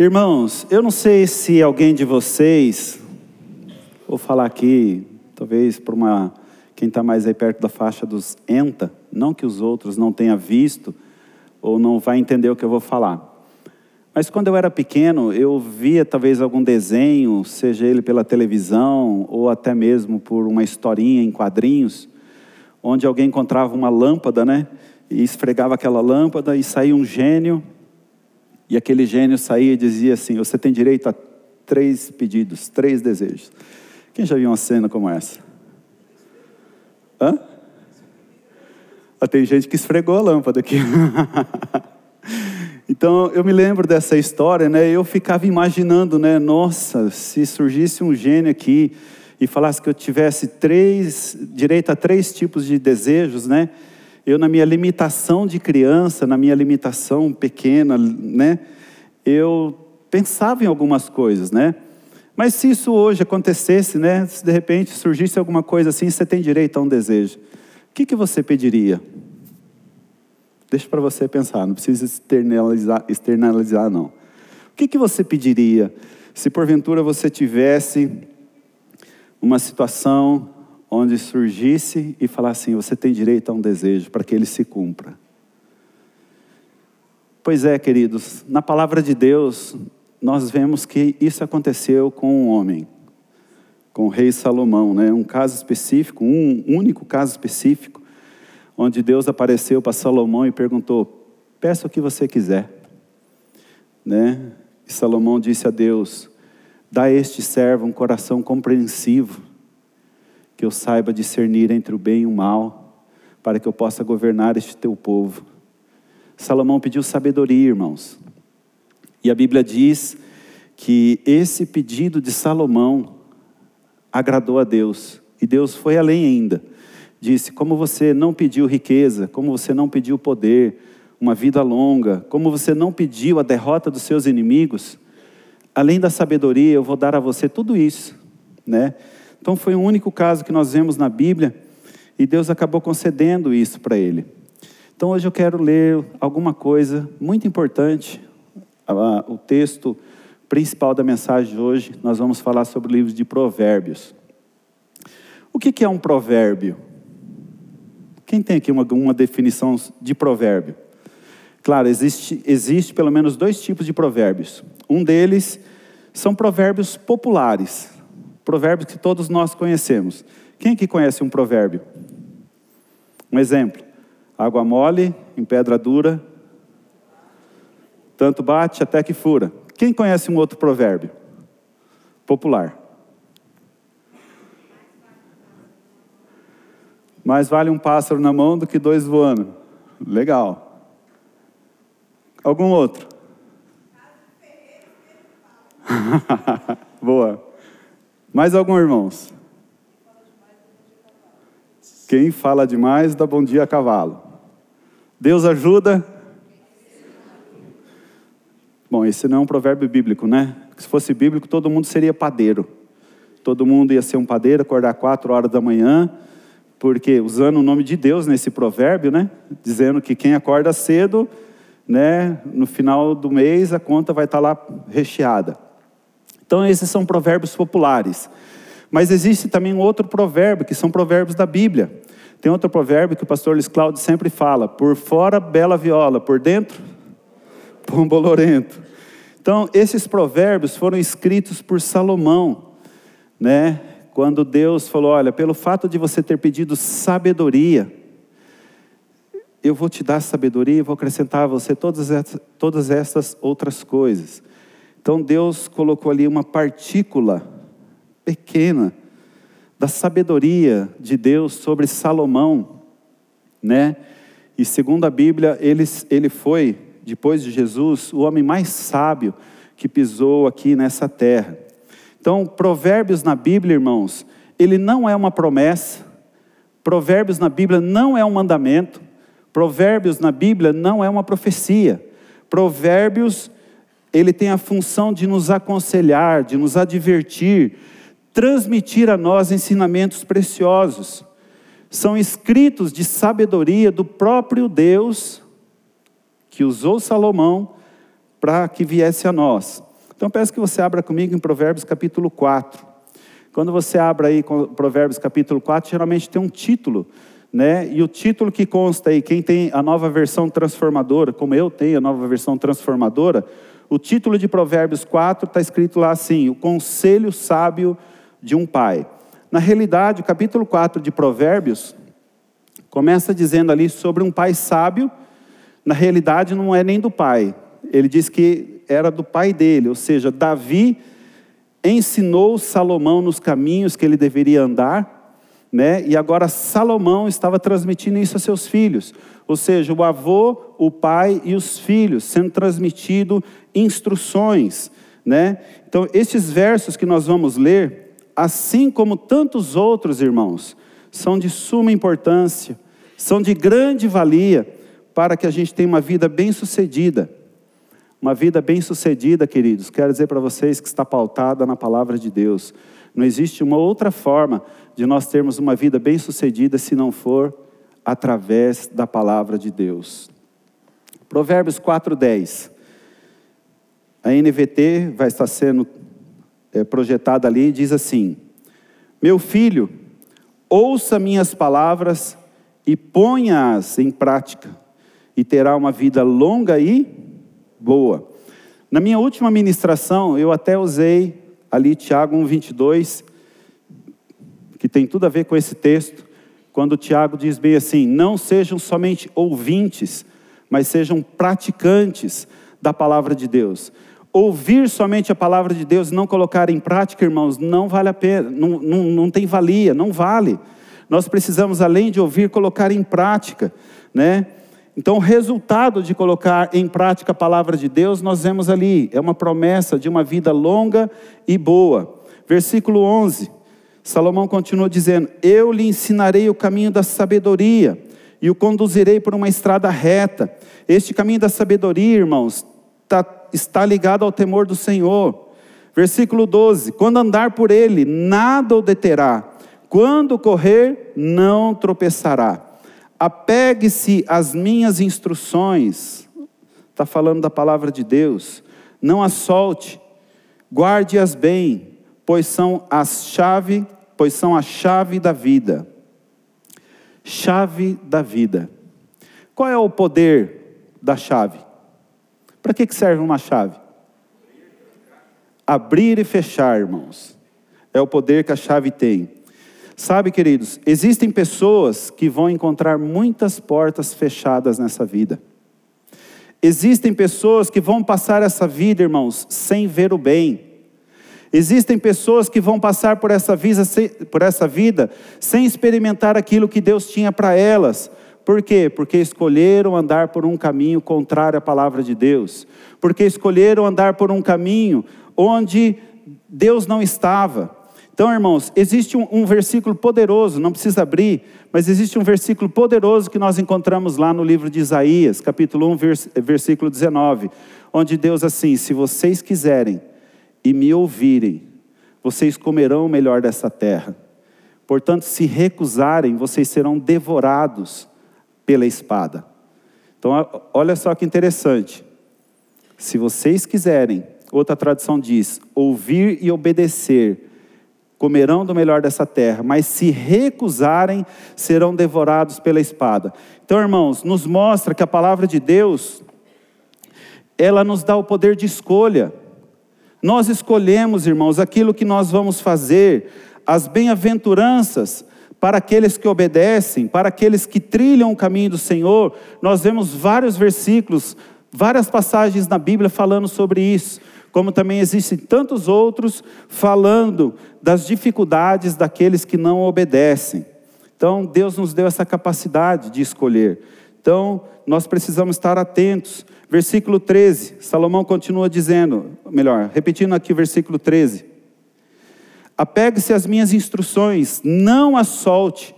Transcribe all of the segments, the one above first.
Irmãos, eu não sei se alguém de vocês, vou falar aqui, talvez para uma quem está mais aí perto da faixa dos ENTA, não que os outros não tenham visto ou não vai entender o que eu vou falar. Mas quando eu era pequeno, eu via talvez algum desenho, seja ele pela televisão ou até mesmo por uma historinha em quadrinhos, onde alguém encontrava uma lâmpada, né? E esfregava aquela lâmpada e saía um gênio e aquele gênio saía e dizia assim: Você tem direito a três pedidos, três desejos. Quem já viu uma cena como essa? Hã? Ah, tem gente que esfregou a lâmpada aqui. então eu me lembro dessa história, né? Eu ficava imaginando, né? Nossa, se surgisse um gênio aqui e falasse que eu tivesse três, direito a três tipos de desejos, né? Eu na minha limitação de criança, na minha limitação pequena, né, eu pensava em algumas coisas, né? Mas se isso hoje acontecesse, né, se de repente surgisse alguma coisa assim, você tem direito a um desejo, o que, que você pediria? Deixa para você pensar, não precisa externalizar, externalizar não. O que, que você pediria se porventura você tivesse uma situação onde surgisse e falasse assim: você tem direito a um desejo para que ele se cumpra. Pois é, queridos, na palavra de Deus, nós vemos que isso aconteceu com um homem, com o rei Salomão, né? um caso específico, um único caso específico, onde Deus apareceu para Salomão e perguntou: peça o que você quiser. Né? E Salomão disse a Deus: dá a este servo um coração compreensivo que eu saiba discernir entre o bem e o mal, para que eu possa governar este teu povo. Salomão pediu sabedoria, irmãos. E a Bíblia diz que esse pedido de Salomão agradou a Deus. E Deus foi além ainda. Disse: Como você não pediu riqueza, como você não pediu poder, uma vida longa, como você não pediu a derrota dos seus inimigos, além da sabedoria, eu vou dar a você tudo isso, né? Então foi o único caso que nós vemos na Bíblia e Deus acabou concedendo isso para ele. Então hoje eu quero ler alguma coisa muito importante. O texto principal da mensagem de hoje, nós vamos falar sobre o livro de Provérbios. O que é um provérbio? Quem tem aqui uma, uma definição de provérbio? Claro, existe, existe pelo menos dois tipos de provérbios. Um deles são provérbios populares, Provérbios que todos nós conhecemos. Quem que conhece um provérbio? Um exemplo: água mole em pedra dura, tanto bate até que fura. Quem conhece um outro provérbio? Popular. Mais vale um pássaro na mão do que dois voando. Legal. Algum outro? Boa. Mais algum, irmãos? Quem fala demais dá bom dia a cavalo. Deus ajuda. Bom, esse não é um provérbio bíblico, né? Se fosse bíblico, todo mundo seria padeiro. Todo mundo ia ser um padeiro, acordar quatro horas da manhã, porque usando o nome de Deus nesse provérbio, né? Dizendo que quem acorda cedo, né? No final do mês a conta vai estar lá recheada. Então, esses são provérbios populares. Mas existe também outro provérbio, que são provérbios da Bíblia. Tem outro provérbio que o pastor Luiz Cláudio sempre fala: por fora, bela viola, por dentro, pão bolorento. Então, esses provérbios foram escritos por Salomão, né? Quando Deus falou: Olha, pelo fato de você ter pedido sabedoria, eu vou te dar sabedoria e vou acrescentar a você todas essas outras coisas. Então Deus colocou ali uma partícula pequena da sabedoria de Deus sobre Salomão, né? E segundo a Bíblia, ele, ele foi, depois de Jesus, o homem mais sábio que pisou aqui nessa terra. Então, Provérbios na Bíblia, irmãos, ele não é uma promessa, Provérbios na Bíblia não é um mandamento, Provérbios na Bíblia não é uma profecia. Provérbios ele tem a função de nos aconselhar, de nos advertir, transmitir a nós ensinamentos preciosos. São escritos de sabedoria do próprio Deus que usou Salomão para que viesse a nós. Então peço que você abra comigo em Provérbios capítulo 4. Quando você abre aí Provérbios capítulo 4, geralmente tem um título, né? E o título que consta aí, quem tem a nova versão transformadora, como eu tenho a nova versão transformadora, o título de Provérbios 4 está escrito lá assim: O conselho sábio de um pai. Na realidade, o capítulo 4 de Provérbios começa dizendo ali sobre um pai sábio, na realidade não é nem do pai, ele diz que era do pai dele, ou seja, Davi ensinou Salomão nos caminhos que ele deveria andar, né? E agora Salomão estava transmitindo isso a seus filhos, ou seja, o avô, o pai e os filhos sendo transmitido instruções, né? Então, estes versos que nós vamos ler, assim como tantos outros irmãos, são de suma importância, são de grande valia para que a gente tenha uma vida bem-sucedida. Uma vida bem-sucedida, queridos, quero dizer para vocês que está pautada na palavra de Deus. Não existe uma outra forma de nós termos uma vida bem-sucedida se não for através da palavra de Deus. Provérbios 4:10. A NVT vai estar sendo é, projetada ali, diz assim: Meu filho, ouça minhas palavras e ponha-as em prática, e terá uma vida longa e boa. Na minha última ministração, eu até usei ali Tiago 1:22, que tem tudo a ver com esse texto, quando Tiago diz bem assim: "Não sejam somente ouvintes, mas sejam praticantes da palavra de Deus". Ouvir somente a palavra de Deus e não colocar em prática, irmãos, não vale a pena, não, não, não tem valia, não vale. Nós precisamos, além de ouvir, colocar em prática, né? Então, o resultado de colocar em prática a palavra de Deus, nós vemos ali, é uma promessa de uma vida longa e boa. Versículo 11, Salomão continua dizendo: Eu lhe ensinarei o caminho da sabedoria e o conduzirei por uma estrada reta. Este caminho da sabedoria, irmãos, tá, está ligado ao temor do Senhor. Versículo 12: Quando andar por ele, nada o deterá, quando correr, não tropeçará. Apegue-se às minhas instruções. Está falando da palavra de Deus. Não as solte. Guarde-as bem, pois são a chave, pois são a chave da vida. Chave da vida. Qual é o poder da chave? Para que serve uma chave? Abrir e fechar, irmãos. É o poder que a chave tem. Sabe, queridos, existem pessoas que vão encontrar muitas portas fechadas nessa vida. Existem pessoas que vão passar essa vida, irmãos, sem ver o bem. Existem pessoas que vão passar por essa, vida, sem experimentar aquilo que Deus tinha para elas. Por quê? Porque escolheram andar por um caminho contrário à palavra de Deus. Porque escolheram andar por um caminho onde Deus não estava. Então, irmãos, existe um, um, versículo poderoso, não precisa abrir, mas existe um versículo poderoso que nós encontramos lá no livro de Isaías, capítulo 1, vers, versículo 19, onde Deus assim: Se vocês quiserem e me ouvirem, vocês comerão o melhor dessa terra. Portanto, se recusarem, vocês serão devorados pela espada. Então, olha só que interessante. Se vocês quiserem, outra tradução diz, ouvir e obedecer, comerão do melhor dessa terra, mas se recusarem, serão devorados pela espada. Então, irmãos, nos mostra que a palavra de Deus, ela nos dá o poder de escolha. Nós escolhemos, irmãos, aquilo que nós vamos fazer, as bem-aventuranças para aqueles que obedecem, para aqueles que trilham o caminho do Senhor. Nós vemos vários versículos, várias passagens na Bíblia falando sobre isso como também existem tantos outros falando das dificuldades daqueles que não obedecem. Então, Deus nos deu essa capacidade de escolher. Então, nós precisamos estar atentos. Versículo 13, Salomão continua dizendo, melhor, repetindo aqui o versículo 13: Apegue-se às minhas instruções, não as solte,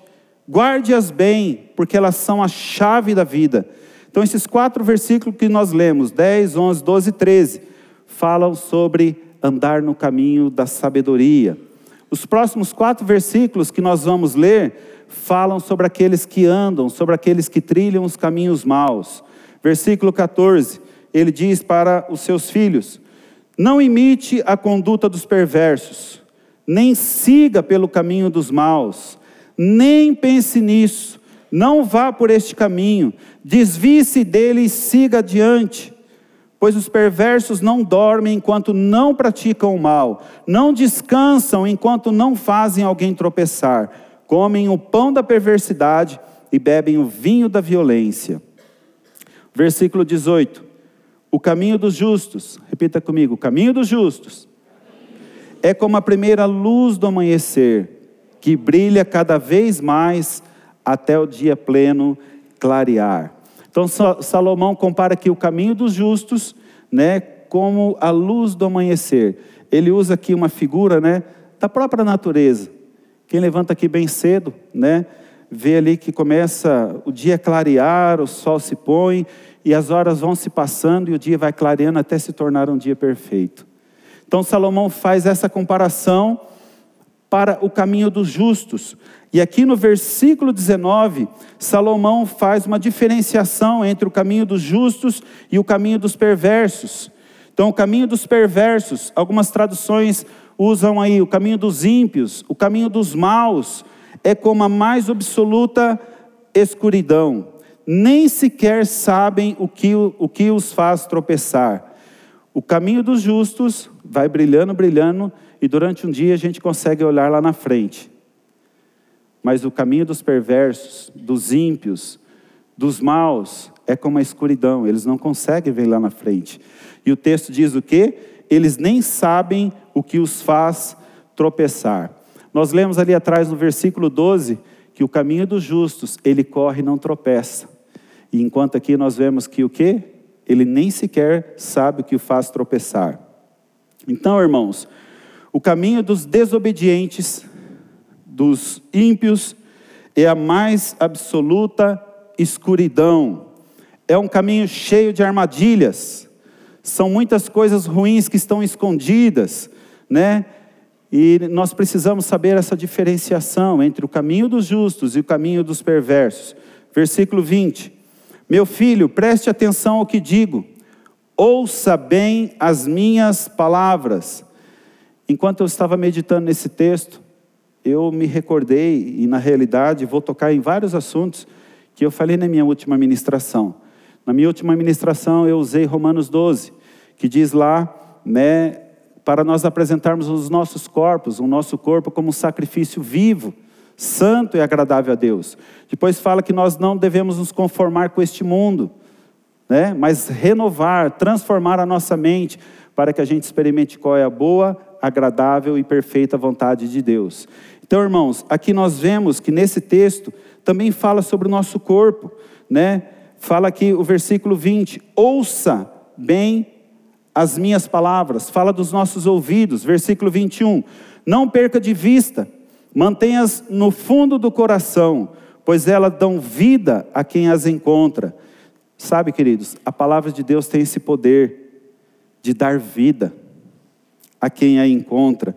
guarde-as bem, porque elas são a chave da vida. Então, esses quatro versículos que nós lemos, 10, 11, 12 e 13, falam sobre andar no caminho da sabedoria. Os próximos quatro versículos que nós vamos ler falam sobre aqueles que andam, sobre aqueles que trilham os caminhos maus. Versículo 14, ele diz para os seus filhos: Não imite a conduta dos perversos, nem siga pelo caminho dos maus, nem pense nisso, não vá por este caminho, desvie-se dele e siga adiante. Pois os perversos não dormem enquanto não praticam o mal, não descansam enquanto não fazem alguém tropeçar, comem o pão da perversidade e bebem o vinho da violência. Versículo 18: O caminho dos justos, repita comigo: o caminho dos justos é como a primeira luz do amanhecer, que brilha cada vez mais até o dia pleno clarear. Então Salomão compara aqui o caminho dos justos, né, como a luz do amanhecer. Ele usa aqui uma figura, né, da própria natureza. Quem levanta aqui bem cedo, né, vê ali que começa o dia clarear, o sol se põe e as horas vão se passando e o dia vai clareando até se tornar um dia perfeito. Então Salomão faz essa comparação para o caminho dos justos. E aqui no versículo 19, Salomão faz uma diferenciação entre o caminho dos justos e o caminho dos perversos. Então, o caminho dos perversos, algumas traduções usam aí o caminho dos ímpios, o caminho dos maus, é como a mais absoluta escuridão. Nem sequer sabem o que, o que os faz tropeçar. O caminho dos justos vai brilhando, brilhando, e durante um dia a gente consegue olhar lá na frente. Mas o caminho dos perversos, dos ímpios, dos maus, é como a escuridão, eles não conseguem ver lá na frente. E o texto diz o quê? Eles nem sabem o que os faz tropeçar. Nós lemos ali atrás no versículo 12 que o caminho dos justos, ele corre e não tropeça. E enquanto aqui nós vemos que o quê? Ele nem sequer sabe o que o faz tropeçar. Então, irmãos, o caminho dos desobedientes, dos ímpios, é a mais absoluta escuridão. É um caminho cheio de armadilhas. São muitas coisas ruins que estão escondidas, né? E nós precisamos saber essa diferenciação entre o caminho dos justos e o caminho dos perversos. Versículo 20: Meu filho, preste atenção ao que digo, ouça bem as minhas palavras. Enquanto eu estava meditando nesse texto, eu me recordei, e na realidade vou tocar em vários assuntos que eu falei na minha última ministração. Na minha última ministração eu usei Romanos 12, que diz lá, né, para nós apresentarmos os nossos corpos, o nosso corpo como um sacrifício vivo, santo e agradável a Deus. Depois fala que nós não devemos nos conformar com este mundo, né, mas renovar, transformar a nossa mente para que a gente experimente qual é a boa, agradável e perfeita vontade de Deus. Então, irmãos, aqui nós vemos que nesse texto também fala sobre o nosso corpo, né? Fala aqui o versículo 20: ouça bem as minhas palavras, fala dos nossos ouvidos, versículo 21. Não perca de vista, mantenha-as no fundo do coração, pois elas dão vida a quem as encontra. Sabe, queridos, a palavra de Deus tem esse poder de dar vida a quem a encontra,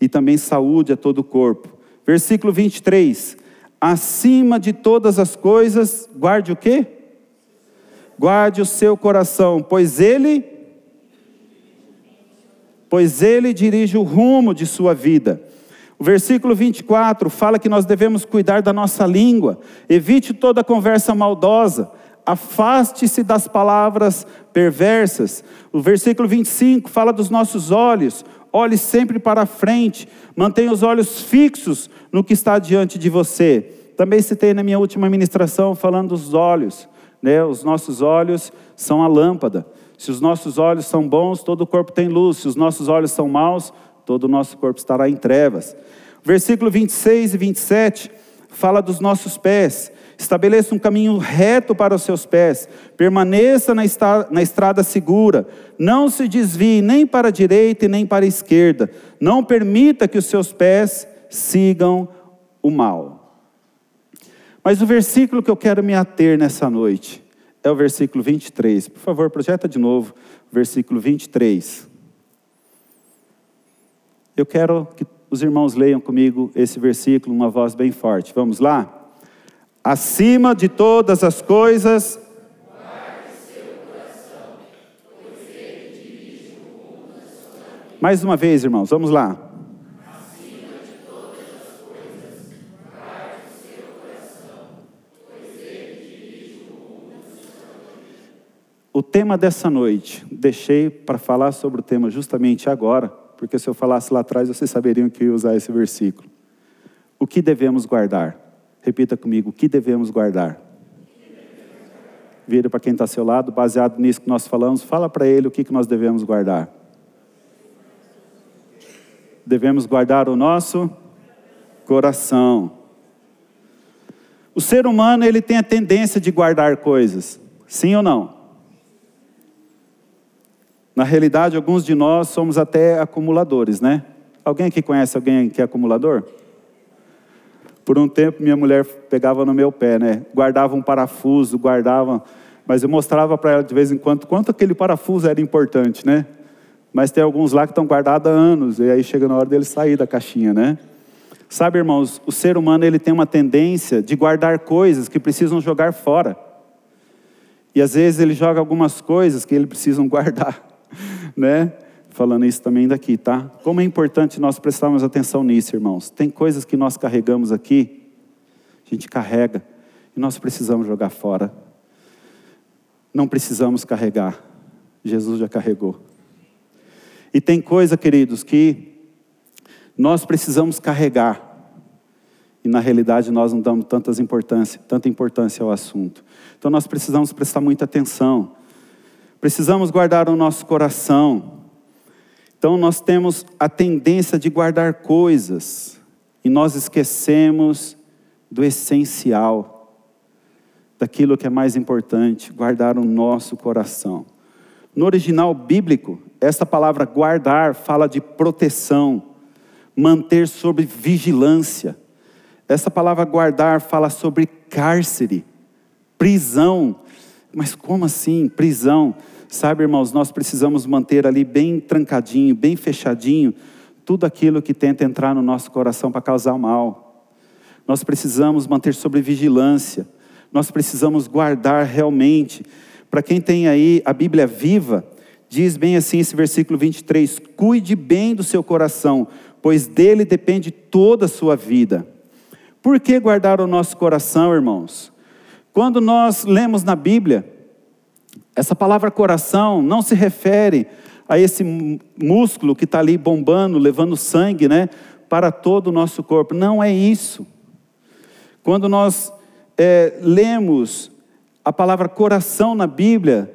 e também saúde a todo o corpo. Versículo 23: Acima de todas as coisas, guarde o quê? Guarde o seu coração, pois ele pois ele dirige o rumo de sua vida. O versículo 24 fala que nós devemos cuidar da nossa língua, evite toda conversa maldosa, afaste-se das palavras perversas. O versículo 25 fala dos nossos olhos, olhe sempre para frente, mantenha os olhos fixos no que está diante de você. Também citei na minha última ministração falando dos olhos, né? Os nossos olhos são a lâmpada. Se os nossos olhos são bons, todo o corpo tem luz. Se os nossos olhos são maus, todo o nosso corpo estará em trevas. Versículo 26 e 27 fala dos nossos pés. Estabeleça um caminho reto para os seus pés, permaneça na, na estrada segura, não se desvie nem para a direita e nem para a esquerda, não permita que os seus pés sigam o mal. Mas o versículo que eu quero me ater nessa noite é o versículo 23. Por favor, projeta de novo, versículo 23. Eu quero que os irmãos leiam comigo esse versículo, uma voz bem forte. Vamos lá? Acima de todas as coisas, Mais uma vez, irmãos, vamos lá. O tema dessa noite, deixei para falar sobre o tema justamente agora, porque se eu falasse lá atrás, vocês saberiam que eu ia usar esse versículo. O que devemos guardar? Repita comigo, o que devemos guardar? Vira para quem está ao seu lado, baseado nisso que nós falamos, fala para ele o que, que nós devemos guardar. Devemos guardar o nosso coração. O ser humano, ele tem a tendência de guardar coisas, sim ou não? Na realidade, alguns de nós somos até acumuladores, né? Alguém aqui conhece alguém que é acumulador? Por um tempo, minha mulher pegava no meu pé, né? Guardava um parafuso, guardava. Mas eu mostrava para ela de vez em quando quanto aquele parafuso era importante, né? Mas tem alguns lá que estão guardados há anos, e aí chega na hora dele sair da caixinha, né? Sabe, irmãos, o ser humano ele tem uma tendência de guardar coisas que precisam jogar fora. E às vezes ele joga algumas coisas que ele precisam guardar. né? Falando isso também daqui, tá? Como é importante nós prestarmos atenção nisso, irmãos. Tem coisas que nós carregamos aqui, a gente carrega, e nós precisamos jogar fora. Não precisamos carregar, Jesus já carregou. E tem coisa, queridos, que nós precisamos carregar. E na realidade nós não damos tantas importância, tanta importância ao assunto. Então nós precisamos prestar muita atenção. Precisamos guardar o nosso coração. Então, nós temos a tendência de guardar coisas e nós esquecemos do essencial, daquilo que é mais importante, guardar o nosso coração. No original bíblico, essa palavra guardar fala de proteção, manter sob vigilância. Essa palavra guardar fala sobre cárcere, prisão, mas como assim? Prisão. Sabe, irmãos, nós precisamos manter ali bem trancadinho, bem fechadinho, tudo aquilo que tenta entrar no nosso coração para causar mal. Nós precisamos manter sobre vigilância. Nós precisamos guardar realmente. Para quem tem aí a Bíblia viva, diz bem assim esse versículo 23: Cuide bem do seu coração, pois dele depende toda a sua vida. Por que guardar o nosso coração, irmãos? Quando nós lemos na Bíblia, essa palavra coração não se refere a esse músculo que está ali bombando, levando sangue, né, para todo o nosso corpo. Não é isso. Quando nós é, lemos a palavra coração na Bíblia,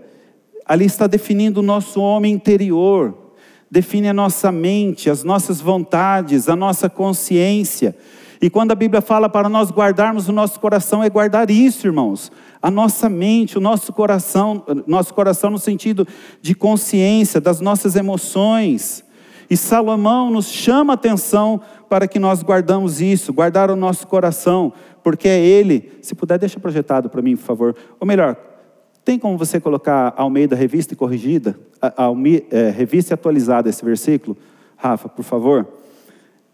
ali está definindo o nosso homem interior, define a nossa mente, as nossas vontades, a nossa consciência. E quando a Bíblia fala para nós guardarmos o nosso coração, é guardar isso, irmãos. A nossa mente, o nosso coração, nosso coração no sentido de consciência, das nossas emoções. E Salomão nos chama a atenção para que nós guardamos isso, guardar o nosso coração, porque é ele. Se puder, deixa projetado para mim, por favor. Ou melhor, tem como você colocar ao meio da revista e corrigida, a, a, é, revista atualizada esse versículo? Rafa, por favor.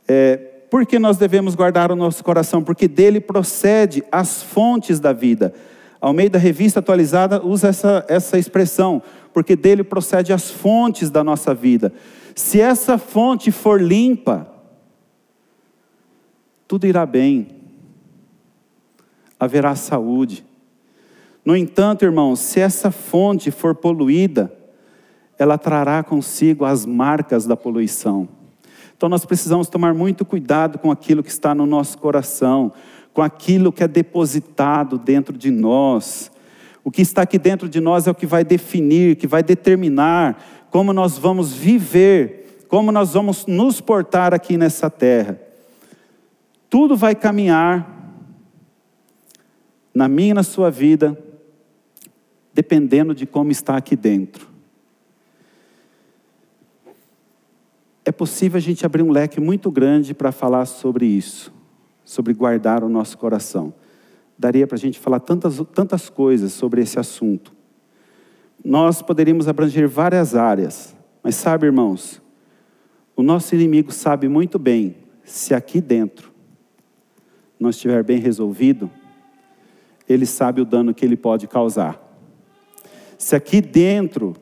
É, por que nós devemos guardar o nosso coração? Porque dele procede as fontes da vida. Ao meio da revista atualizada usa essa, essa expressão, porque dele procede as fontes da nossa vida. Se essa fonte for limpa, tudo irá bem, haverá saúde. No entanto, irmãos, se essa fonte for poluída, ela trará consigo as marcas da poluição. Então nós precisamos tomar muito cuidado com aquilo que está no nosso coração, com aquilo que é depositado dentro de nós. O que está aqui dentro de nós é o que vai definir, que vai determinar como nós vamos viver, como nós vamos nos portar aqui nessa terra. Tudo vai caminhar na minha e na sua vida, dependendo de como está aqui dentro. É possível a gente abrir um leque muito grande para falar sobre isso, sobre guardar o nosso coração. Daria para a gente falar tantas, tantas coisas sobre esse assunto. Nós poderíamos abranger várias áreas, mas sabe, irmãos, o nosso inimigo sabe muito bem se aqui dentro não estiver bem resolvido, ele sabe o dano que ele pode causar. Se aqui dentro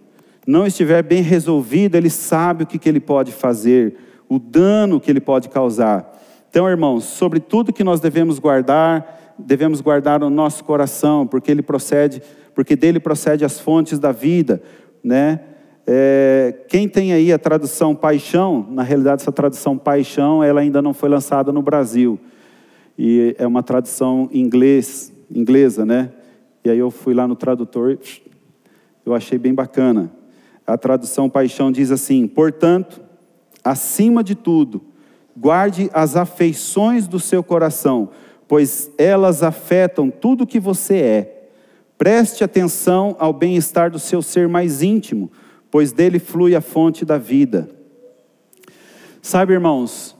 não estiver bem resolvido, ele sabe o que, que ele pode fazer, o dano que ele pode causar. Então, irmãos, sobre tudo que nós devemos guardar, devemos guardar o nosso coração, porque ele procede, porque dele procede as fontes da vida, né? É, quem tem aí a tradução paixão, na realidade essa tradução paixão, ela ainda não foi lançada no Brasil. E é uma tradução inglês, inglesa, né? E aí eu fui lá no tradutor, eu achei bem bacana. A tradução paixão diz assim: "Portanto, acima de tudo, guarde as afeições do seu coração, pois elas afetam tudo que você é. Preste atenção ao bem-estar do seu ser mais íntimo, pois dele flui a fonte da vida. Sabe, irmãos,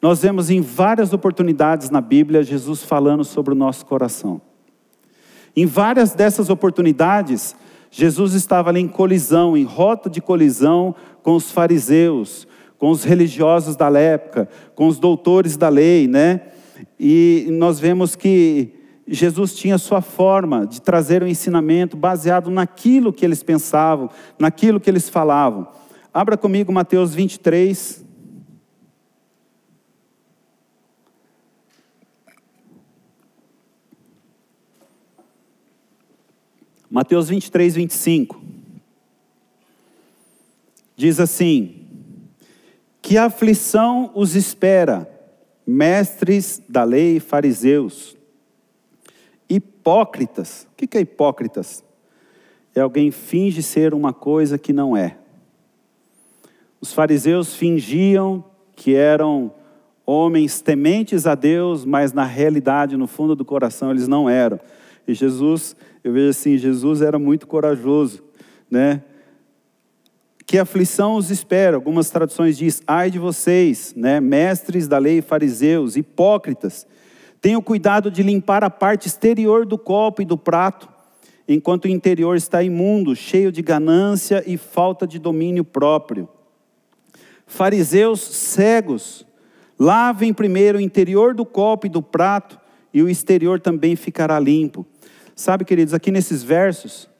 nós vemos em várias oportunidades na Bíblia Jesus falando sobre o nosso coração. Em várias dessas oportunidades, Jesus estava ali em colisão, em rota de colisão com os fariseus, com os religiosos da época, com os doutores da lei, né? E nós vemos que Jesus tinha sua forma de trazer o ensinamento baseado naquilo que eles pensavam, naquilo que eles falavam. Abra comigo Mateus 23. Mateus 23, 25. Diz assim: Que aflição os espera, mestres da lei fariseus hipócritas. O que é hipócritas? É alguém finge ser uma coisa que não é. Os fariseus fingiam que eram homens tementes a Deus, mas na realidade, no fundo do coração, eles não eram. E Jesus, eu vejo assim, Jesus era muito corajoso, né? Que aflição os espera? Algumas traduções diz: "Ai de vocês, né, mestres da lei, fariseus, hipócritas, Tenha cuidado de limpar a parte exterior do copo e do prato, enquanto o interior está imundo, cheio de ganância e falta de domínio próprio. Fariseus cegos, lavem primeiro o interior do copo e do prato, e o exterior também ficará limpo. Sabe, queridos, aqui nesses versos,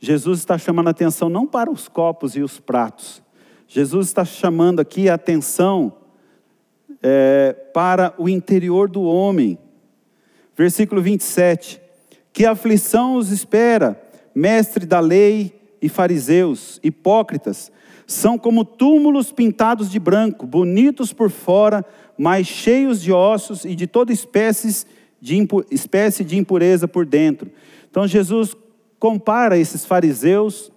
Jesus está chamando a atenção não para os copos e os pratos. Jesus está chamando aqui a atenção é, para o interior do homem. Versículo 27. Que aflição os espera, mestre da lei e fariseus, hipócritas, são como túmulos pintados de branco, bonitos por fora, mas cheios de ossos e de toda espécie de, espécie de impureza por dentro. Então Jesus compara esses fariseus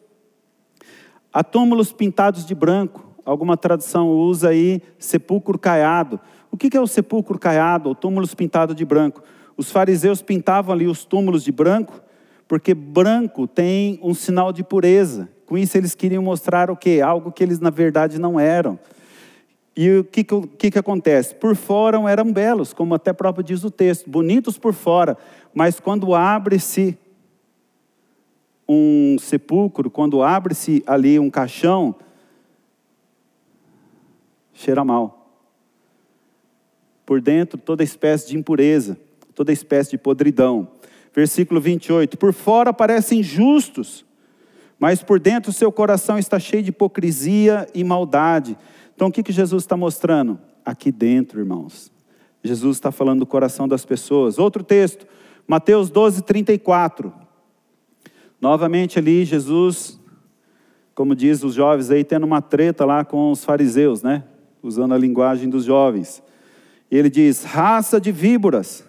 a túmulos pintados de branco, Alguma tradução usa aí sepulcro caiado. O que é o sepulcro caiado, ou túmulos pintados de branco? Os fariseus pintavam ali os túmulos de branco, porque branco tem um sinal de pureza. Com isso eles queriam mostrar o quê? Algo que eles na verdade não eram. E o que, que, que acontece? Por fora eram belos, como até próprio diz o texto, bonitos por fora, mas quando abre-se um sepulcro, quando abre-se ali um caixão, cheira mal. Por dentro, toda espécie de impureza, toda espécie de podridão. Versículo 28. Por fora parecem justos, mas por dentro seu coração está cheio de hipocrisia e maldade. Então o que, que Jesus está mostrando? Aqui dentro, irmãos. Jesus está falando do coração das pessoas. Outro texto, Mateus 12, 34. Novamente ali, Jesus, como diz os jovens aí, tendo uma treta lá com os fariseus, né? usando a linguagem dos jovens. Ele diz: raça de víboras,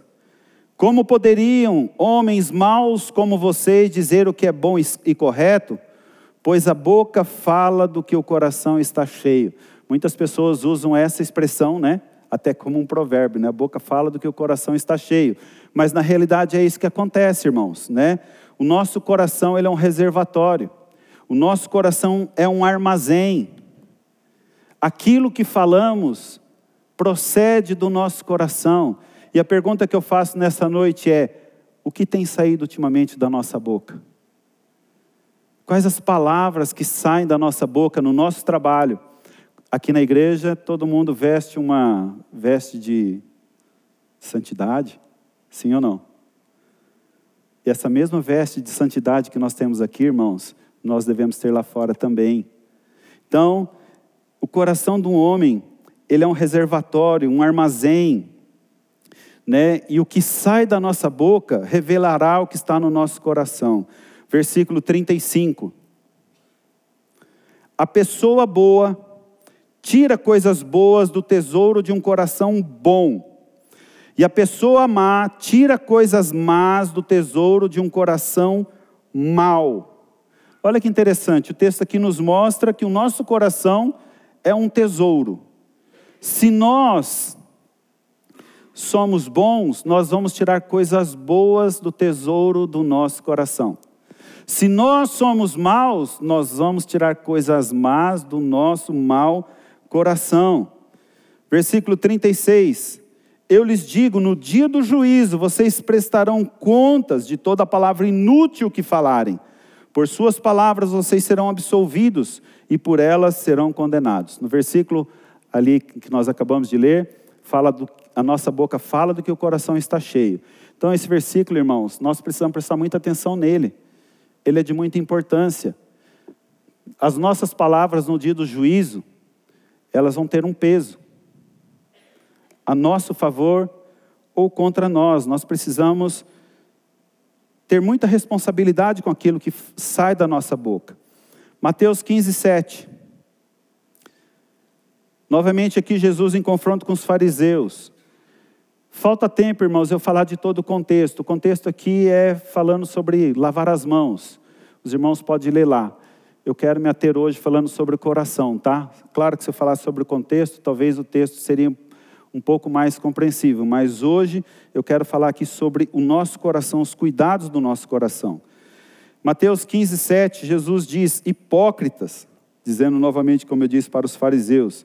como poderiam homens maus como vocês dizer o que é bom e correto? Pois a boca fala do que o coração está cheio. Muitas pessoas usam essa expressão, né? Até como um provérbio, né? A boca fala do que o coração está cheio. Mas na realidade é isso que acontece, irmãos, né? O nosso coração ele é um reservatório. O nosso coração é um armazém aquilo que falamos procede do nosso coração. E a pergunta que eu faço nessa noite é: o que tem saído ultimamente da nossa boca? Quais as palavras que saem da nossa boca no nosso trabalho? Aqui na igreja, todo mundo veste uma veste de santidade, sim ou não? E essa mesma veste de santidade que nós temos aqui, irmãos, nós devemos ter lá fora também. Então, o coração de um homem, ele é um reservatório, um armazém, né? E o que sai da nossa boca revelará o que está no nosso coração. Versículo 35. A pessoa boa tira coisas boas do tesouro de um coração bom. E a pessoa má tira coisas más do tesouro de um coração mau. Olha que interessante, o texto aqui nos mostra que o nosso coração é um tesouro. Se nós somos bons, nós vamos tirar coisas boas do tesouro do nosso coração. Se nós somos maus, nós vamos tirar coisas más do nosso mau coração. Versículo 36. Eu lhes digo: no dia do juízo, vocês prestarão contas de toda palavra inútil que falarem. Por suas palavras vocês serão absolvidos e por elas serão condenados. No versículo ali que nós acabamos de ler, fala do, a nossa boca fala do que o coração está cheio. Então, esse versículo, irmãos, nós precisamos prestar muita atenção nele. Ele é de muita importância. As nossas palavras no dia do juízo, elas vão ter um peso. A nosso favor ou contra nós. Nós precisamos ter muita responsabilidade com aquilo que sai da nossa boca. Mateus 15, 7. Novamente aqui Jesus em confronto com os fariseus. Falta tempo, irmãos, eu falar de todo o contexto. O contexto aqui é falando sobre lavar as mãos. Os irmãos podem ler lá. Eu quero me ater hoje falando sobre o coração, tá? Claro que se eu falasse sobre o contexto, talvez o texto seria um pouco mais compreensível, mas hoje eu quero falar aqui sobre o nosso coração, os cuidados do nosso coração. Mateus 15, 7, Jesus diz: Hipócritas, dizendo novamente, como eu disse para os fariseus.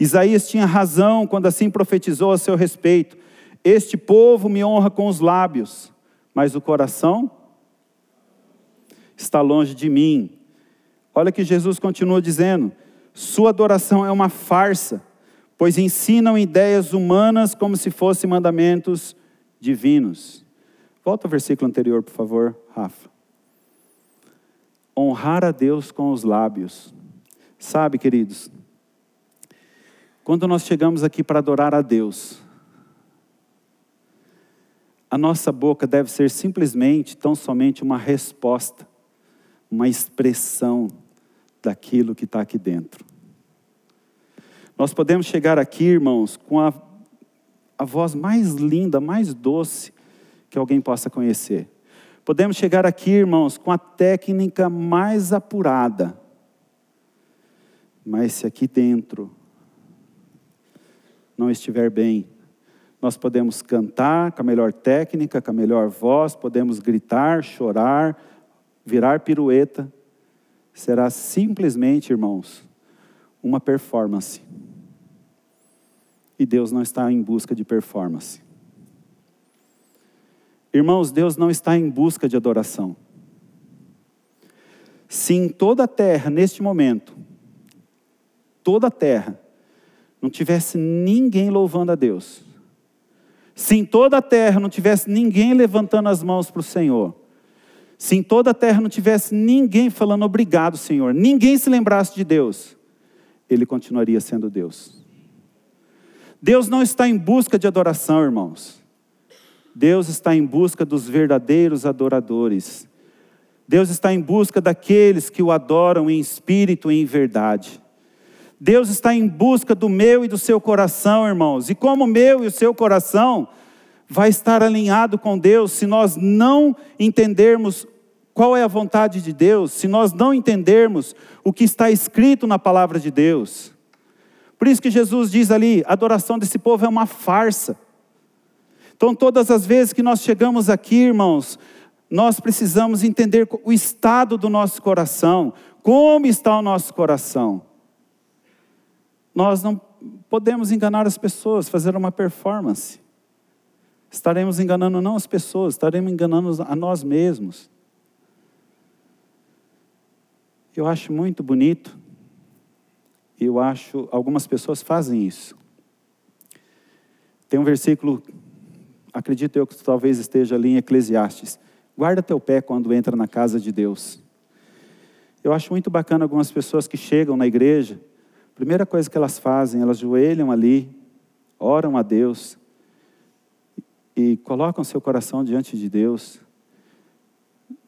Isaías tinha razão quando assim profetizou a seu respeito: Este povo me honra com os lábios, mas o coração está longe de mim. Olha que Jesus continua dizendo: Sua adoração é uma farsa, pois ensinam ideias humanas como se fossem mandamentos divinos. Volta ao versículo anterior, por favor, Rafa. Honrar a Deus com os lábios. Sabe, queridos, quando nós chegamos aqui para adorar a Deus, a nossa boca deve ser simplesmente, tão somente uma resposta, uma expressão daquilo que está aqui dentro. Nós podemos chegar aqui, irmãos, com a, a voz mais linda, mais doce que alguém possa conhecer. Podemos chegar aqui, irmãos, com a técnica mais apurada. Mas se aqui dentro não estiver bem, nós podemos cantar com a melhor técnica, com a melhor voz, podemos gritar, chorar, virar pirueta. Será simplesmente, irmãos, uma performance. E Deus não está em busca de performance. Irmãos, Deus não está em busca de adoração. Se em toda a terra, neste momento, toda a terra, não tivesse ninguém louvando a Deus, se em toda a terra não tivesse ninguém levantando as mãos para o Senhor, se em toda a terra não tivesse ninguém falando obrigado, Senhor, ninguém se lembrasse de Deus, Ele continuaria sendo Deus. Deus não está em busca de adoração, irmãos. Deus está em busca dos verdadeiros adoradores. Deus está em busca daqueles que o adoram em espírito e em verdade. Deus está em busca do meu e do seu coração, irmãos. E como o meu e o seu coração vai estar alinhado com Deus se nós não entendermos qual é a vontade de Deus, se nós não entendermos o que está escrito na palavra de Deus. Por isso que Jesus diz ali: a adoração desse povo é uma farsa. Então, todas as vezes que nós chegamos aqui, irmãos, nós precisamos entender o estado do nosso coração, como está o nosso coração. Nós não podemos enganar as pessoas, fazer uma performance. Estaremos enganando não as pessoas, estaremos enganando a nós mesmos. Eu acho muito bonito, eu acho, algumas pessoas fazem isso. Tem um versículo, acredito eu que talvez esteja ali em Eclesiastes: guarda teu pé quando entra na casa de Deus. Eu acho muito bacana algumas pessoas que chegam na igreja, primeira coisa que elas fazem, elas joelham ali, oram a Deus e colocam seu coração diante de Deus.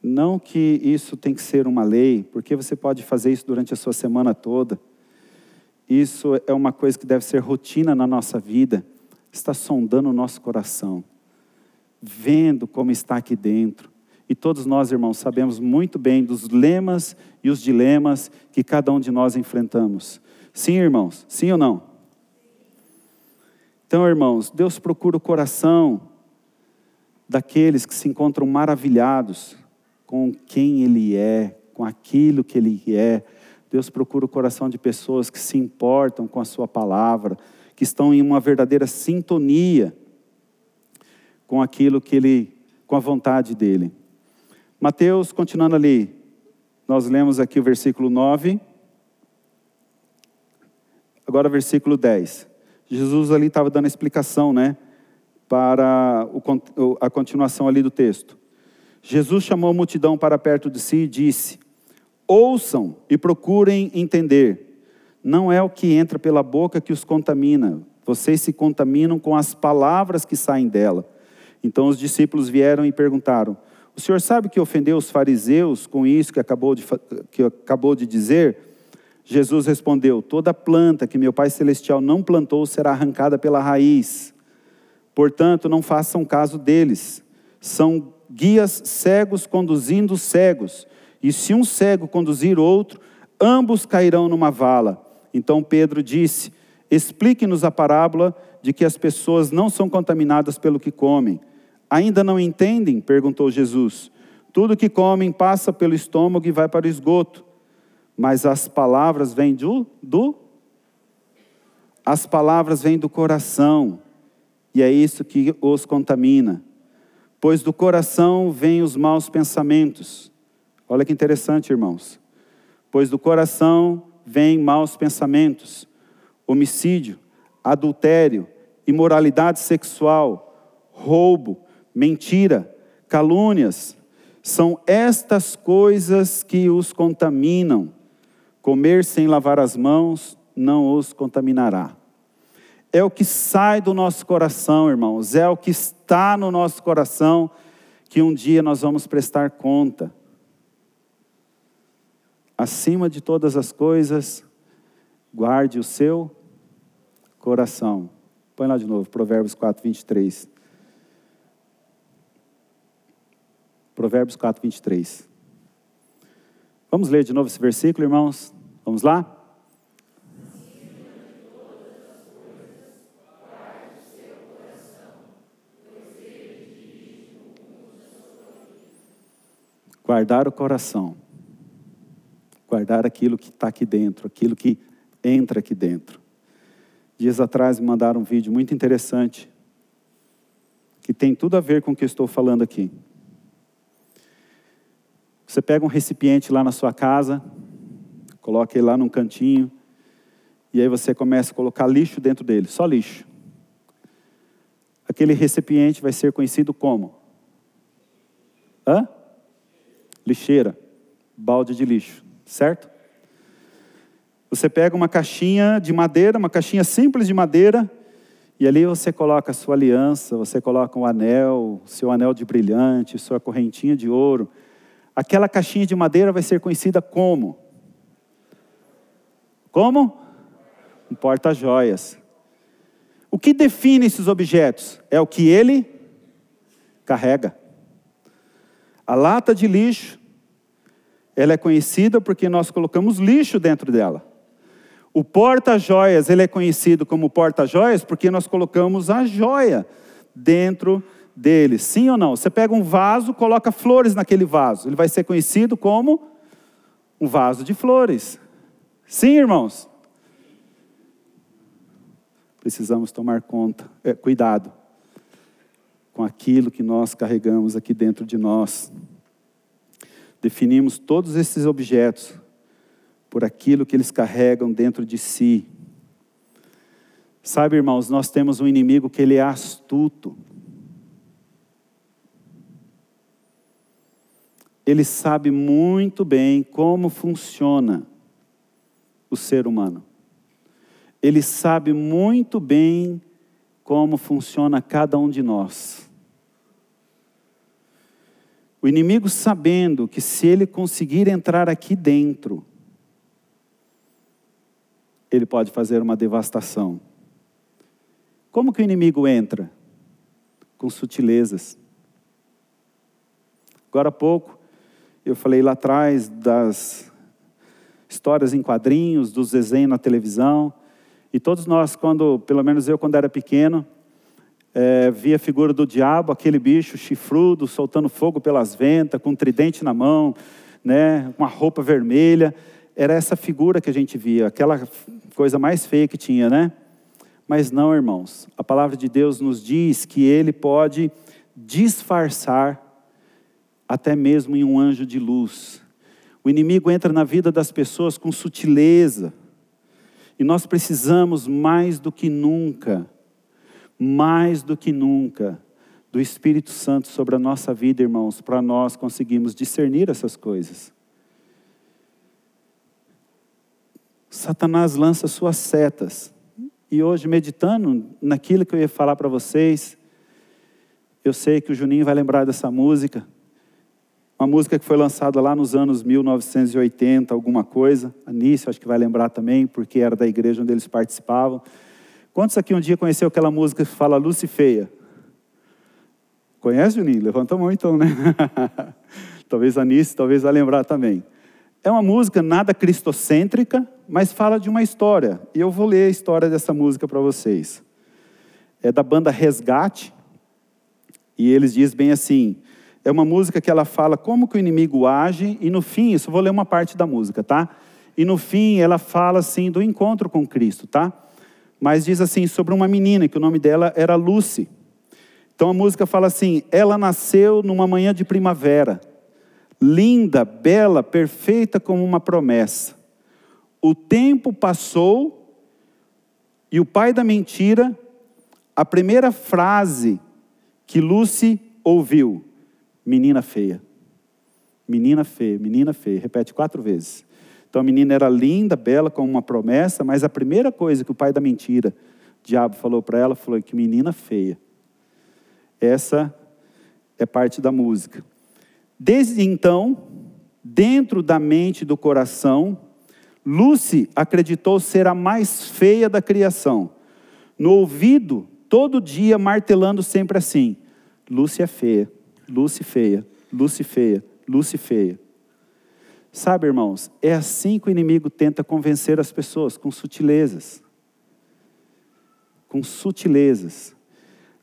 Não que isso tem que ser uma lei, porque você pode fazer isso durante a sua semana toda. Isso é uma coisa que deve ser rotina na nossa vida. Está sondando o nosso coração, vendo como está aqui dentro. E todos nós, irmãos, sabemos muito bem dos lemas e os dilemas que cada um de nós enfrentamos. Sim, irmãos? Sim ou não? Então, irmãos, Deus procura o coração daqueles que se encontram maravilhados com quem Ele é, com aquilo que Ele é. Deus procura o coração de pessoas que se importam com a Sua palavra, que estão em uma verdadeira sintonia com aquilo que Ele, com a vontade dEle. Mateus, continuando ali, nós lemos aqui o versículo 9. Agora, versículo 10. Jesus ali estava dando a explicação, né? Para a continuação ali do texto. Jesus chamou a multidão para perto de si e disse: Ouçam e procurem entender. Não é o que entra pela boca que os contamina, vocês se contaminam com as palavras que saem dela. Então os discípulos vieram e perguntaram: o senhor sabe que ofendeu os fariseus com isso que acabou de, que acabou de dizer? Jesus respondeu: Toda planta que meu Pai Celestial não plantou será arrancada pela raiz. Portanto, não façam caso deles. São guias cegos conduzindo cegos. E se um cego conduzir outro, ambos cairão numa vala. Então Pedro disse: Explique-nos a parábola de que as pessoas não são contaminadas pelo que comem. Ainda não entendem? perguntou Jesus. Tudo que comem passa pelo estômago e vai para o esgoto. Mas as palavras vêm do, do as palavras vêm do coração. E é isso que os contamina. Pois do coração vêm os maus pensamentos. Olha que interessante, irmãos. Pois do coração vêm maus pensamentos, homicídio, adultério, imoralidade sexual, roubo, mentira, calúnias. São estas coisas que os contaminam. Comer sem lavar as mãos não os contaminará. É o que sai do nosso coração, irmãos, é o que está no nosso coração que um dia nós vamos prestar conta. Acima de todas as coisas, guarde o seu coração. Põe lá de novo, Provérbios 4, 23. Provérbios 4, 23. Vamos ler de novo esse versículo, irmãos? Vamos lá? Guardar o coração. Guardar aquilo que está aqui dentro, aquilo que entra aqui dentro. Dias atrás me mandaram um vídeo muito interessante, que tem tudo a ver com o que eu estou falando aqui. Você pega um recipiente lá na sua casa, coloca ele lá num cantinho, e aí você começa a colocar lixo dentro dele, só lixo. Aquele recipiente vai ser conhecido como? Hã? Lixeira, balde de lixo, certo? Você pega uma caixinha de madeira, uma caixinha simples de madeira, e ali você coloca a sua aliança, você coloca um anel, seu anel de brilhante, sua correntinha de ouro, aquela caixinha de madeira vai ser conhecida como? Como? Um porta-joias. O que define esses objetos? É o que ele carrega. A lata de lixo, ela é conhecida porque nós colocamos lixo dentro dela. O porta-joias, ele é conhecido como porta-joias porque nós colocamos a joia dentro dele. Sim ou não? Você pega um vaso, coloca flores naquele vaso. Ele vai ser conhecido como um vaso de flores. Sim, irmãos? Precisamos tomar conta, é, cuidado com aquilo que nós carregamos aqui dentro de nós. Definimos todos esses objetos por aquilo que eles carregam dentro de si. Sabe, irmãos, nós temos um inimigo que ele é astuto. ele sabe muito bem como funciona o ser humano. Ele sabe muito bem como funciona cada um de nós. O inimigo sabendo que se ele conseguir entrar aqui dentro, ele pode fazer uma devastação. Como que o inimigo entra? Com sutilezas. Agora há pouco, eu falei lá atrás das histórias em quadrinhos, dos desenhos na televisão. E todos nós, quando, pelo menos eu quando era pequeno, é, via a figura do diabo, aquele bicho chifrudo, soltando fogo pelas ventas, com um tridente na mão, né, uma roupa vermelha. Era essa figura que a gente via, aquela coisa mais feia que tinha, né? Mas não, irmãos. A palavra de Deus nos diz que ele pode disfarçar até mesmo em um anjo de luz. O inimigo entra na vida das pessoas com sutileza. E nós precisamos mais do que nunca, mais do que nunca, do Espírito Santo sobre a nossa vida, irmãos, para nós conseguirmos discernir essas coisas. Satanás lança suas setas. E hoje, meditando naquilo que eu ia falar para vocês, eu sei que o Juninho vai lembrar dessa música. Uma música que foi lançada lá nos anos 1980, alguma coisa. A Nícia, acho que vai lembrar também, porque era da igreja onde eles participavam. Quantos aqui um dia conheceu aquela música que fala Lucy Feia? Conhece, Juninho? Levanta a mão então, né? talvez a Nícia, talvez vai lembrar também. É uma música nada cristocêntrica, mas fala de uma história. E eu vou ler a história dessa música para vocês. É da banda Resgate. E eles dizem bem assim: é uma música que ela fala como que o inimigo age, e no fim, isso vou ler uma parte da música, tá? E no fim ela fala assim do encontro com Cristo, tá? Mas diz assim sobre uma menina, que o nome dela era Lucy. Então a música fala assim: ela nasceu numa manhã de primavera, linda, bela, perfeita como uma promessa. O tempo passou e o pai da mentira, a primeira frase que Lucy ouviu, menina feia. Menina feia, menina feia. Repete quatro vezes. Então a menina era linda, bela, como uma promessa, mas a primeira coisa que o pai da mentira, o diabo, falou para ela foi que menina feia. Essa é parte da música. Desde então, dentro da mente e do coração, Lucy acreditou ser a mais feia da criação. No ouvido, todo dia martelando sempre assim: Lucy é feia. Lucy feia, Lucy feia, Lucy feia. Sabe, irmãos, é assim que o inimigo tenta convencer as pessoas, com sutilezas. Com sutilezas.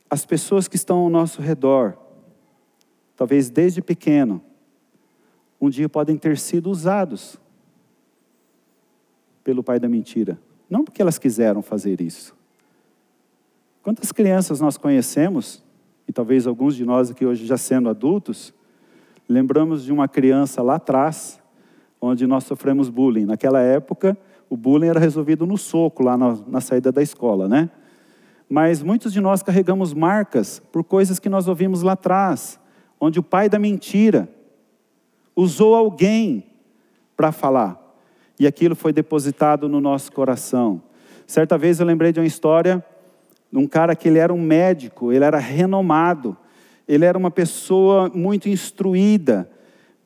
As pessoas que estão ao nosso redor, talvez desde pequeno, um dia podem ter sido usados pelo pai da mentira. Não porque elas quiseram fazer isso. Quantas crianças nós conhecemos e talvez alguns de nós aqui hoje já sendo adultos, lembramos de uma criança lá atrás, onde nós sofremos bullying. Naquela época, o bullying era resolvido no soco, lá na, na saída da escola, né? Mas muitos de nós carregamos marcas por coisas que nós ouvimos lá atrás, onde o pai da mentira usou alguém para falar, e aquilo foi depositado no nosso coração. Certa vez eu lembrei de uma história um cara que ele era um médico, ele era renomado, ele era uma pessoa muito instruída.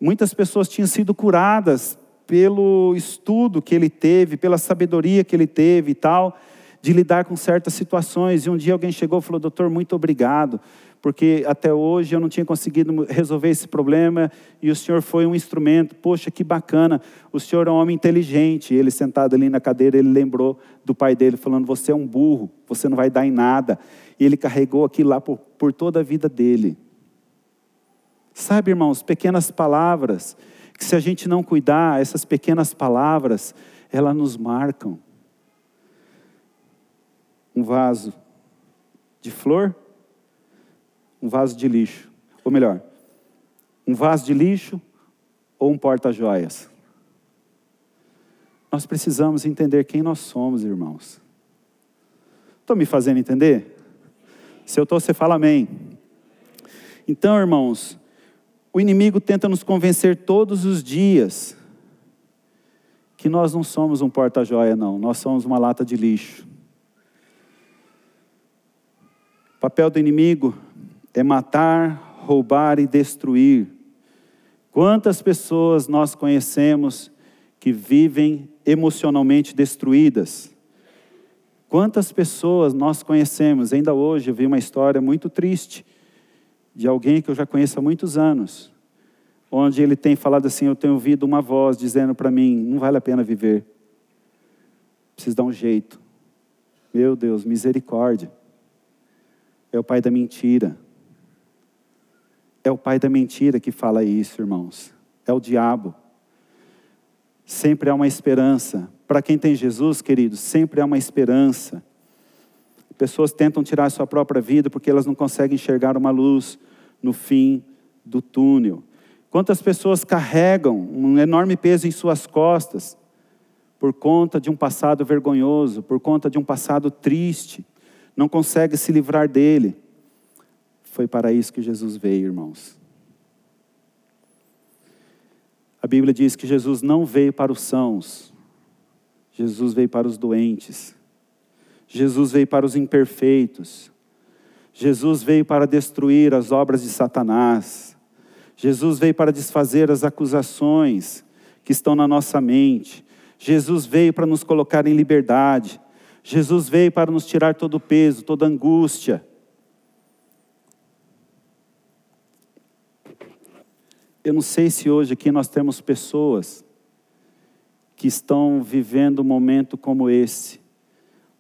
Muitas pessoas tinham sido curadas pelo estudo que ele teve, pela sabedoria que ele teve e tal, de lidar com certas situações. E um dia alguém chegou e falou: Doutor, muito obrigado porque até hoje eu não tinha conseguido resolver esse problema e o senhor foi um instrumento. Poxa, que bacana. O senhor é um homem inteligente. Ele sentado ali na cadeira, ele lembrou do pai dele falando: "Você é um burro, você não vai dar em nada". E ele carregou aquilo lá por, por toda a vida dele. Sabe, irmãos, pequenas palavras que se a gente não cuidar, essas pequenas palavras, elas nos marcam. Um vaso de flor um vaso de lixo. Ou melhor, um vaso de lixo ou um porta-joias. Nós precisamos entender quem nós somos, irmãos. Estou me fazendo entender? Se eu estou, você fala amém. Então, irmãos, o inimigo tenta nos convencer todos os dias que nós não somos um porta-joia, não, nós somos uma lata de lixo. O papel do inimigo é matar, roubar e destruir. Quantas pessoas nós conhecemos que vivem emocionalmente destruídas? Quantas pessoas nós conhecemos? Ainda hoje eu vi uma história muito triste de alguém que eu já conheço há muitos anos, onde ele tem falado assim: Eu tenho ouvido uma voz dizendo para mim, não vale a pena viver, preciso dar um jeito. Meu Deus, misericórdia. É o pai da mentira. É o pai da mentira que fala isso, irmãos. É o diabo. Sempre há uma esperança. Para quem tem Jesus, queridos, sempre há uma esperança. Pessoas tentam tirar a sua própria vida porque elas não conseguem enxergar uma luz no fim do túnel. Quantas pessoas carregam um enorme peso em suas costas por conta de um passado vergonhoso, por conta de um passado triste, não consegue se livrar dele. Foi para isso que Jesus veio, irmãos. A Bíblia diz que Jesus não veio para os sãos, Jesus veio para os doentes, Jesus veio para os imperfeitos, Jesus veio para destruir as obras de Satanás, Jesus veio para desfazer as acusações que estão na nossa mente, Jesus veio para nos colocar em liberdade, Jesus veio para nos tirar todo o peso, toda angústia. Eu não sei se hoje aqui nós temos pessoas que estão vivendo um momento como esse,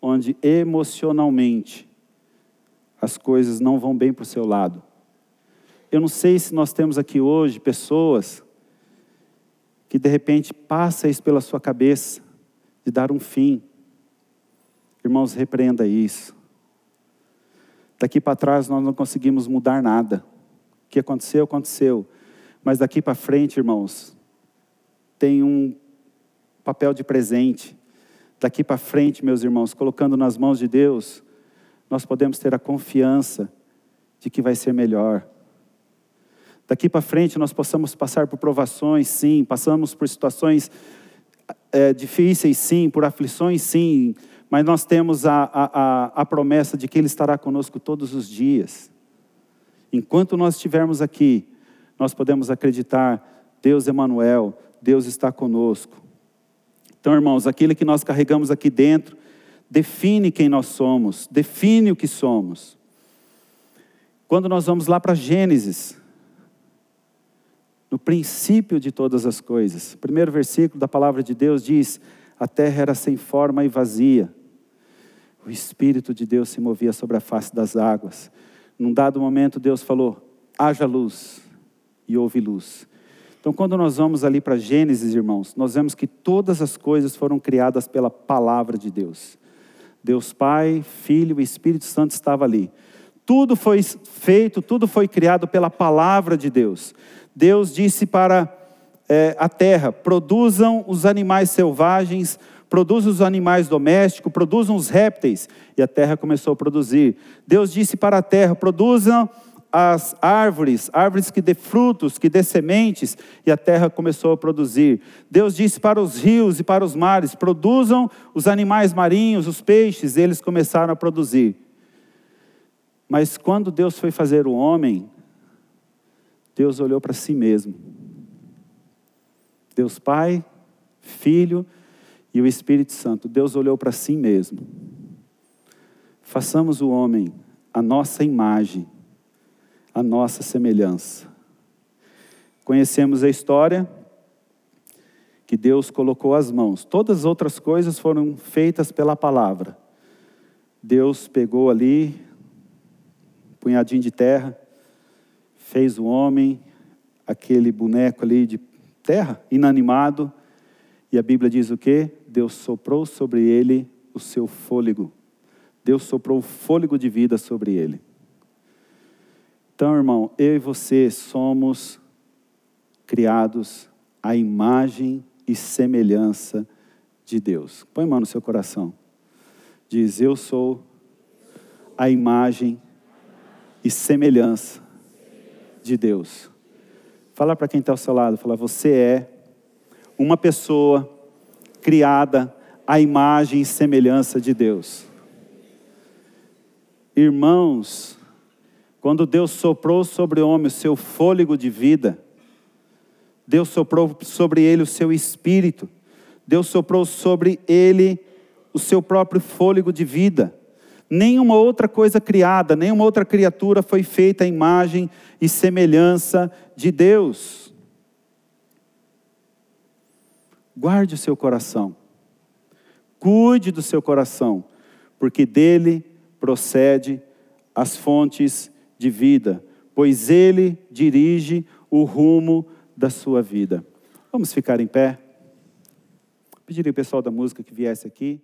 onde emocionalmente as coisas não vão bem para o seu lado. Eu não sei se nós temos aqui hoje pessoas que de repente passa isso pela sua cabeça, de dar um fim. Irmãos, repreenda isso. Daqui para trás nós não conseguimos mudar nada. O que aconteceu, aconteceu. Mas daqui para frente, irmãos, tem um papel de presente. Daqui para frente, meus irmãos, colocando nas mãos de Deus, nós podemos ter a confiança de que vai ser melhor. Daqui para frente, nós possamos passar por provações, sim, passamos por situações é, difíceis, sim, por aflições, sim, mas nós temos a, a, a, a promessa de que Ele estará conosco todos os dias. Enquanto nós estivermos aqui, nós podemos acreditar, Deus Emanuel, Deus está conosco. Então, irmãos, aquilo que nós carregamos aqui dentro define quem nós somos, define o que somos. Quando nós vamos lá para Gênesis, no princípio de todas as coisas, primeiro versículo da palavra de Deus diz: A terra era sem forma e vazia, o Espírito de Deus se movia sobre a face das águas. Num dado momento, Deus falou: haja luz e houve luz. Então, quando nós vamos ali para Gênesis, irmãos, nós vemos que todas as coisas foram criadas pela palavra de Deus. Deus Pai, Filho e Espírito Santo estava ali. Tudo foi feito, tudo foi criado pela palavra de Deus. Deus disse para é, a terra: produzam os animais selvagens, produzam os animais domésticos, produzam os répteis. E a terra começou a produzir. Deus disse para a terra: produzam as árvores, árvores que dê frutos, que dê sementes, e a terra começou a produzir. Deus disse para os rios e para os mares: produzam os animais marinhos, os peixes, e eles começaram a produzir. Mas quando Deus foi fazer o homem, Deus olhou para si mesmo. Deus Pai, Filho e o Espírito Santo. Deus olhou para si mesmo. Façamos o homem a nossa imagem a nossa semelhança. Conhecemos a história que Deus colocou as mãos. Todas as outras coisas foram feitas pela palavra. Deus pegou ali um punhadinho de terra, fez o homem, aquele boneco ali de terra, inanimado, e a Bíblia diz o quê? Deus soprou sobre ele o seu fôlego. Deus soprou o fôlego de vida sobre ele. Então, irmão, eu e você somos criados à imagem e semelhança de Deus. Põe mão no seu coração. Diz: Eu sou a imagem e semelhança de Deus. Fala para quem está ao seu lado, fala, você é uma pessoa criada à imagem e semelhança de Deus. Irmãos, quando Deus soprou sobre o homem o seu fôlego de vida, Deus soprou sobre ele o seu espírito, Deus soprou sobre ele o seu próprio fôlego de vida. Nenhuma outra coisa criada, nenhuma outra criatura foi feita à imagem e semelhança de Deus. Guarde o seu coração, cuide do seu coração, porque dele procede as fontes de vida, pois ele dirige o rumo da sua vida. Vamos ficar em pé? Pediria o pessoal da música que viesse aqui.